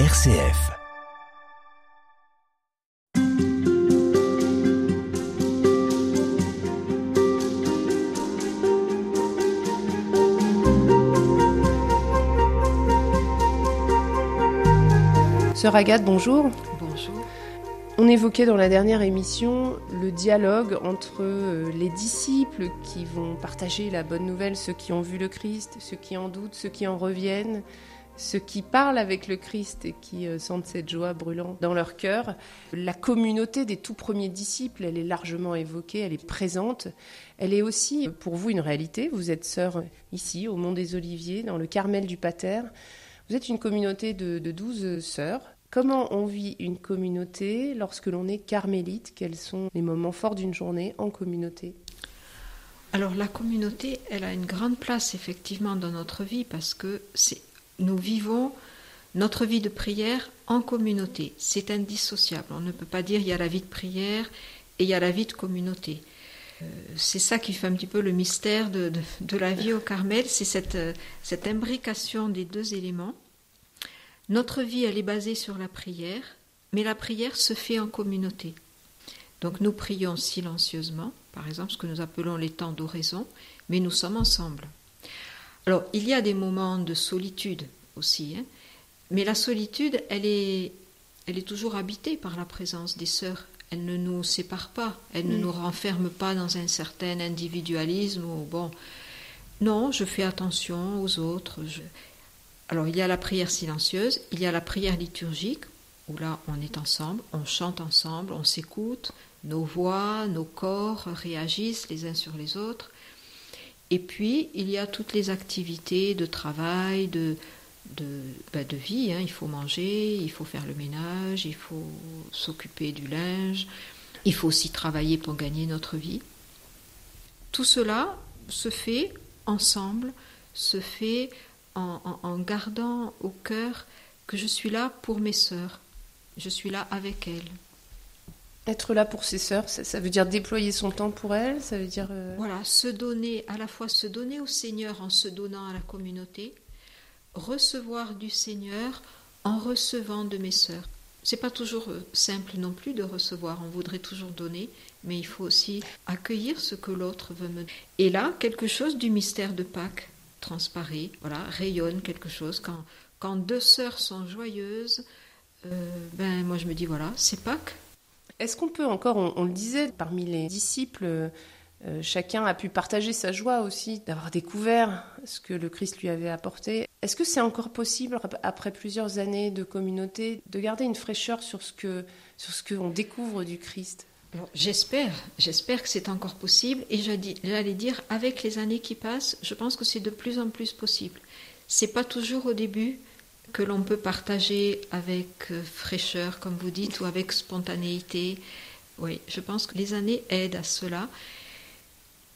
RCF. Sœur Agathe, bonjour. Bonjour. On évoquait dans la dernière émission le dialogue entre euh, les disciples qui vont partager la bonne nouvelle, ceux qui ont vu le Christ, ceux qui en doutent, ceux qui en reviennent, ceux qui parlent avec le Christ et qui euh, sentent cette joie brûlante dans leur cœur. La communauté des tout premiers disciples, elle est largement évoquée, elle est présente. Elle est aussi pour vous une réalité. Vous êtes sœur ici, au Mont des Oliviers, dans le Carmel du Pater. Vous êtes une communauté de, 12 sœurs. Comment on vit une communauté lorsque l'on est carmélite? Quels sont les moments forts d'une journée en communauté? Alors la communauté, elle a une grande place effectivement dans notre vie parce que c'est nous vivons notre vie de prière en communauté. C'est indissociable. On ne peut pas dire il y a la vie de prière et il y a la vie de communauté. Euh, c'est ça qui fait un petit peu le mystère de, la vie au Carmel, c'est cette, euh, cette imbrication des deux éléments. Notre vie, elle est basée sur la prière, mais la prière se fait en communauté. Donc nous prions silencieusement, par exemple ce que nous appelons les temps d'oraison, mais nous sommes ensemble. Alors il y a des moments de solitude aussi, hein, mais la solitude, elle est, elle est toujours habitée par la présence des sœurs. Elle ne nous sépare pas, elle ne Mm. nous renferme pas dans un certain individualisme ou bon. Non, je fais attention aux autres. je- Alors il y a la prière silencieuse, il y a la prière liturgique, où là on est ensemble, on chante ensemble, on s'écoute, nos voix, nos corps réagissent les uns sur les autres. Et puis il y a toutes les activités de travail, de, de, ben, de vie. hein. Il faut manger, il faut faire le ménage, il faut s'occuper du linge, il faut aussi travailler pour gagner notre vie. Tout cela se fait ensemble, se fait en- en gardant au cœur que je suis là pour mes sœurs, je suis là avec elles. Être là pour ses sœurs, ça, veut dire déployer son temps pour elles Ça veut dire. euh, Voilà, se donner, à la fois se donner au Seigneur en se donnant à la communauté, recevoir du Seigneur en recevant de mes sœurs. C'est pas toujours euh, simple non plus de recevoir, on voudrait toujours donner, mais il faut aussi accueillir ce que l'autre veut me Et là, quelque chose du mystère de Pâques transparaît, voilà, rayonne quelque chose. Quand, quand deux sœurs sont joyeuses, euh, ben moi je me dis voilà, c'est Pâques. Est-ce qu'on peut encore, on, le disait, parmi les disciples, euh, euh, chacun a pu partager sa joie aussi d'avoir découvert ce que le Christ lui avait apporté. Est-ce que c'est encore possible, ap- après plusieurs années de communauté, de garder une fraîcheur sur ce que sur ce qu'on découvre du Christ? J'espère, j'espère que c'est encore possible et j'allais dire avec les années qui passent, je pense que c'est de plus en plus possible. C'est pas toujours au début que l'on peut partager avec euh, fraîcheur, comme vous dites, ou avec spontanéité. Oui, je pense que les années aident à cela.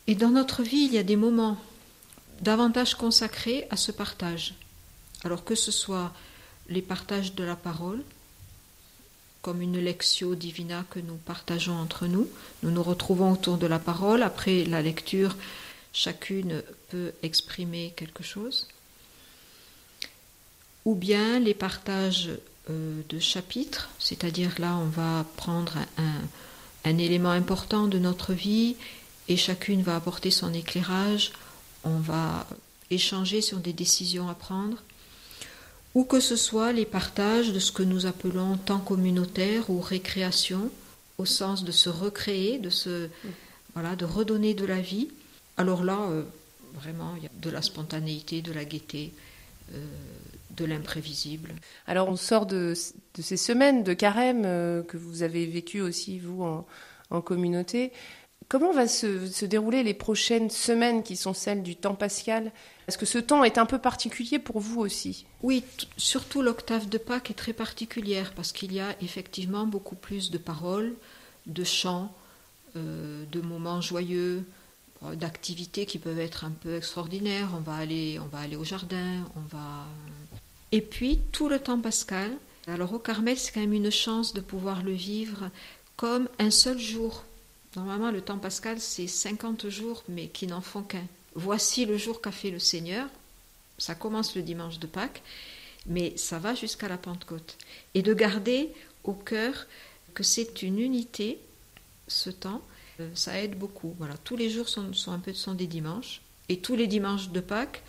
Et dans notre vie, il y a des moments davantage consacrés à ce partage. Alors que ce soit les partages de la parole, comme une lectio divina que nous partageons entre nous. Nous nous retrouvons autour de la parole. Après la lecture, chacune peut exprimer quelque chose. Ou bien les partages euh, de chapitres, c'est-à-dire là on va prendre un, élément important de notre vie et chacune va apporter son éclairage, on va échanger sur des décisions à prendre ou que ce soit les partages de ce que nous appelons temps communautaire ou récréation, au sens de se recréer, de se voilà, de redonner de la vie. Alors là, euh, vraiment, il y a de la spontanéité, de la gaieté, euh, de l'imprévisible. Alors on sort de, de ces semaines de carême euh, que vous avez vécues aussi, vous, en, en communauté. Comment va se, se dérouler les prochaines semaines qui sont celles du temps pascal? Est-ce que ce temps est un peu particulier pour vous aussi? Oui, surtout l'octave de Pâques est très particulière parce qu'il y a effectivement beaucoup plus de paroles, de chants, euh, de moments joyeux, euh, d'activités qui peuvent être un peu extraordinaires. On va aller, on va aller au jardin, on va. Et puis tout le temps pascal. Alors au Carmel, c'est quand même une chance de pouvoir le vivre comme un seul jour. Normalement, le temps pascal, c'est 50 jours, mais qui n'en font qu'un. Voici le jour qu'a fait le Seigneur. Ça commence le dimanche de Pâques, mais ça va jusqu'à la Pentecôte. Et de garder au cœur que c'est une unité, ce temps, euh, ça aide beaucoup. Voilà, tous les jours sont, un peu sont des dimanches, et tous les dimanches de Pâques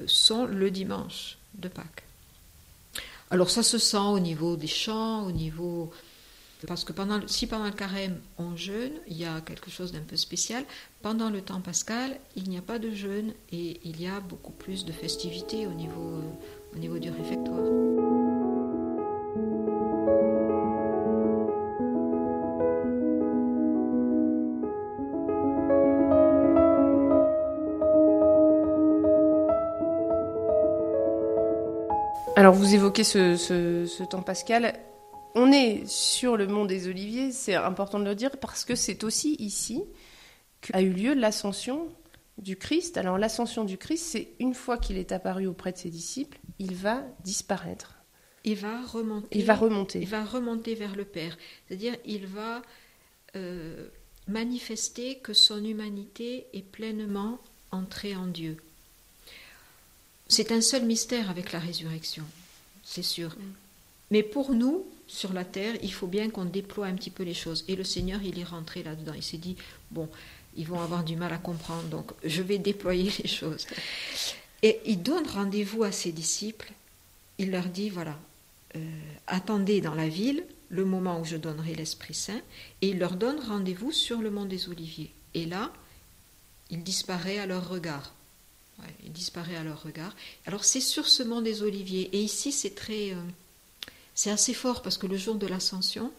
euh, sont le dimanche de Pâques. Alors ça se sent au niveau des chants, au niveau parce que pendant, si pendant le carême on jeûne, il y a quelque chose d'un peu spécial. Pendant le temps pascal, il n'y a pas de jeûne et il y a beaucoup plus de festivités au niveau, euh, au niveau du réfectoire. Alors vous évoquez ce, temps pascal. On est sur le mont des Oliviers, c'est important de le dire, parce que c'est aussi ici qu'a eu lieu l'ascension du Christ. Alors l'ascension du Christ, c'est une fois qu'il est apparu auprès de ses disciples, il va disparaître. Il va remonter. Il va remonter. Il va remonter vers le Père. C'est-à-dire, il va euh, manifester que son humanité est pleinement entrée en Dieu. C'est un seul mystère avec la résurrection, c'est sûr. Mm. Mais pour nous, sur la terre, il faut bien qu'on déploie un petit peu les choses. Et le Seigneur, il est rentré là-dedans. Il s'est dit, bon, ils vont avoir du mal à comprendre, donc je vais déployer les choses. Et il donne rendez-vous à ses disciples. Il leur dit, voilà, euh, attendez dans la ville le moment où je donnerai l'Esprit Saint. Et il leur donne rendez-vous sur le mont des Oliviers. Et là, il disparaît à leur regard il disparaît à leur regard. Alors c'est sur ce mont des Oliviers. Et ici c'est très, euh, c'est assez fort parce que le jour de l'Ascension,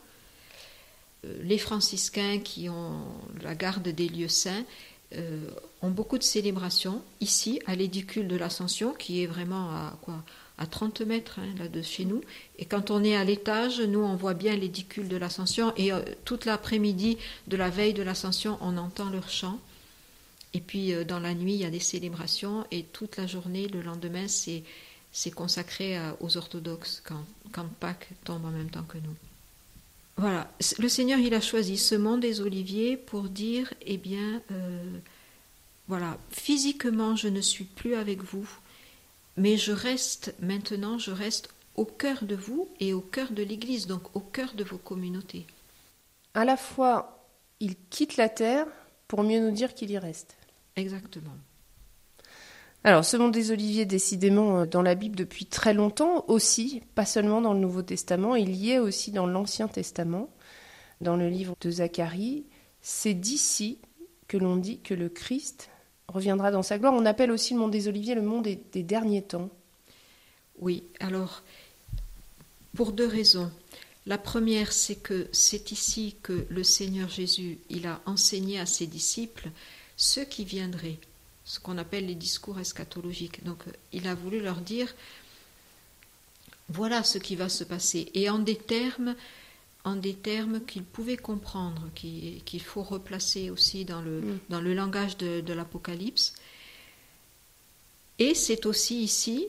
euh, les franciscains qui ont la garde des lieux saints euh, ont beaucoup de célébrations ici à l'édicule de l'Ascension qui est vraiment à quoi à 30 mètres hein, là de chez nous. Et quand on est à l'étage, nous on voit bien l'édicule de l'Ascension et toute l'après-midi de la veille de l'Ascension, on entend leur chant. Et puis euh, dans la nuit, il y a des célébrations et toute la journée, le lendemain, c'est, c'est consacré aux orthodoxes quand, quand Pâques tombe en même temps que nous. Voilà, le Seigneur, il a choisi ce monde des oliviers pour dire, eh bien, euh, voilà, physiquement, je ne suis plus avec vous, mais je reste maintenant, je reste au cœur de vous et au cœur de l'Église, donc au cœur de vos communautés. À la fois, il quitte la terre pour mieux nous dire qu'il y reste. Exactement. Alors, ce monde des oliviers, décidément, euh, dans la Bible depuis très longtemps aussi, pas seulement dans le Nouveau Testament, il y est aussi dans l'Ancien Testament, dans le livre de Zacharie. C'est d'ici que l'on dit que le Christ reviendra dans sa gloire. On appelle aussi le monde des oliviers le monde des, des derniers temps. Oui, alors, pour deux raisons. La première, c'est que c'est ici que le Seigneur Jésus, il a enseigné à ses disciples ceux qui viendraient, ce qu'on appelle les discours eschatologiques. Donc euh, il a voulu leur dire, voilà ce qui va se passer, et en des termes, en des termes qu'ils pouvaient comprendre, qu'il faut replacer aussi dans le, mm. dans le langage de, l'Apocalypse. Et c'est aussi ici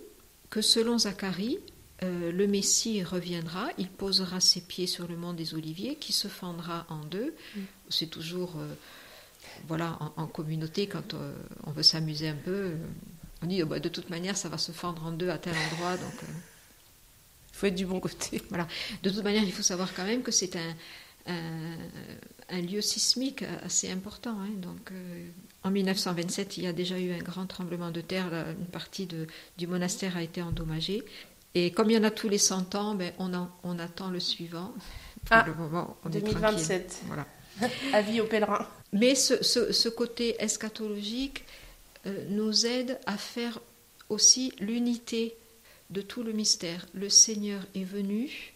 que selon Zacharie, euh, le Messie reviendra, il posera ses pieds sur le mont des Oliviers, qui se fendra en deux. Mm. C'est toujours euh, voilà, en, communauté, quand euh, on veut s'amuser un peu, euh, on dit oh, bah, de toute manière, ça va se fendre en deux à tel endroit. Donc, il euh, faut être du bon côté. Voilà. De toute manière, il faut savoir quand même que c'est un, un, lieu sismique assez important. Hein. Donc, en 1927, il y a déjà eu un grand tremblement de terre. une partie de, du monastère a été endommagée. Et comme il y en a tous les 100 ans, ben, on, on attend le suivant. Pour ah, le moment, on 2027. Voilà. Avis aux pèlerins. Mais ce, côté eschatologique euh, nous aide à faire aussi l'unité de tout le mystère. Le Seigneur est venu,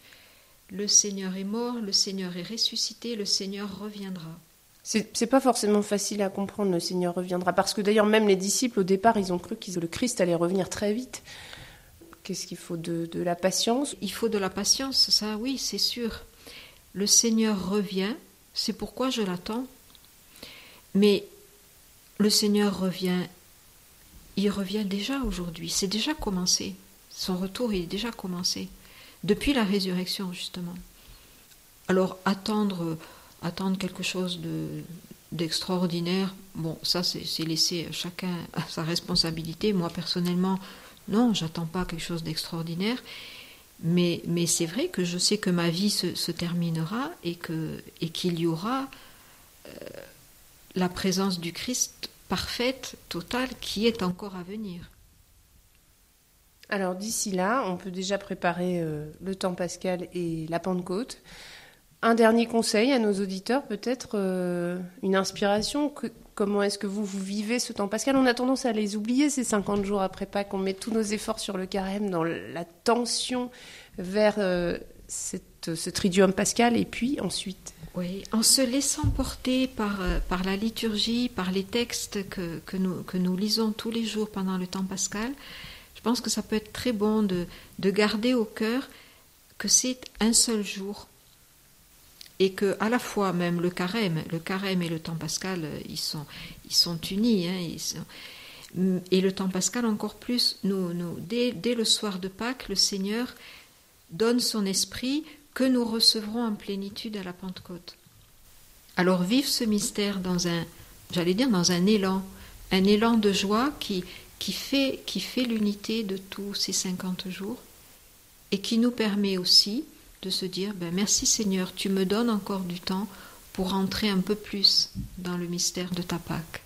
le Seigneur est mort, le Seigneur est ressuscité, le Seigneur reviendra. C'est pas forcément facile à comprendre, le Seigneur reviendra, parce que d'ailleurs même les disciples au départ, ils ont cru que le Christ allait revenir très vite. Qu'est-ce qu'il faut de, de la patience? Il faut de la patience, ça oui, c'est sûr. Le Seigneur revient, c'est pourquoi je l'attends. Mais le Seigneur revient, il revient déjà aujourd'hui, c'est déjà commencé. Son retour est déjà commencé, depuis la résurrection justement. Alors attendre, attendre quelque chose de, d'extraordinaire, bon, ça c'est, laisser chacun à sa responsabilité. Moi personnellement, Non, j'attends pas quelque chose d'extraordinaire. Mais, mais c'est vrai que je sais que ma vie se, terminera et qu'il et qu'il y aura euh, la présence du Christ parfaite, totale, qui est encore à venir. Alors d'ici là, on peut déjà préparer euh, le temps pascal et la Pentecôte. Un dernier conseil à nos auditeurs, peut-être euh, une inspiration. comment est-ce que vous, vivez ce temps pascal? On a tendance à les oublier ces 50 jours après Pâques. On met tous nos efforts sur le carême, dans la tension vers euh, ce tridium pascal, et puis ensuite oui, en se laissant porter par, euh, par la liturgie, par les textes que, que, nous, que nous lisons tous les jours pendant le temps pascal, je pense que ça peut être très bon de, de garder au cœur que c'est un seul jour et que à la fois même le carême, le carême et le temps pascal, euh, ils sont, ils sont unis. Hein, et le temps pascal encore plus, nous, nous, dès, dès le soir de Pâques, le Seigneur donne son esprit que nous recevrons en plénitude à la Pentecôte. Alors vive ce mystère dans un, j'allais dire, dans un élan, un élan de joie qui, qui fait, qui fait l'unité de tous ces 50 jours et qui nous permet aussi de se dire ben merci Seigneur, tu me donnes encore du temps pour entrer un peu plus dans le mystère de ta Pâque.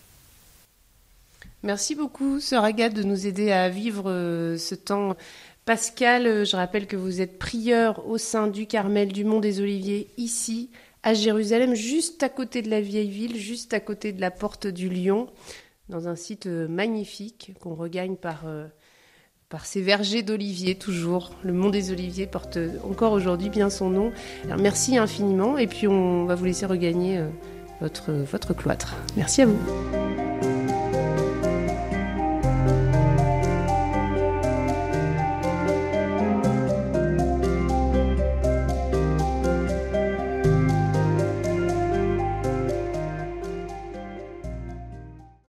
Merci beaucoup, Sœur Agathe, de nous aider à vivre euh, ce temps Pascal, euh, je rappelle que vous êtes prieur au sein du Carmel du Mont des Oliviers, ici, à Jérusalem, juste à côté de la vieille ville, juste à côté de la porte du Lion, dans un site euh, magnifique qu'on regagne par, euh, par ces vergers d'oliviers, toujours. Le Mont des Oliviers porte encore aujourd'hui bien son nom. merci infiniment, et puis on va vous laisser regagner votre, votre cloître. Merci à vous.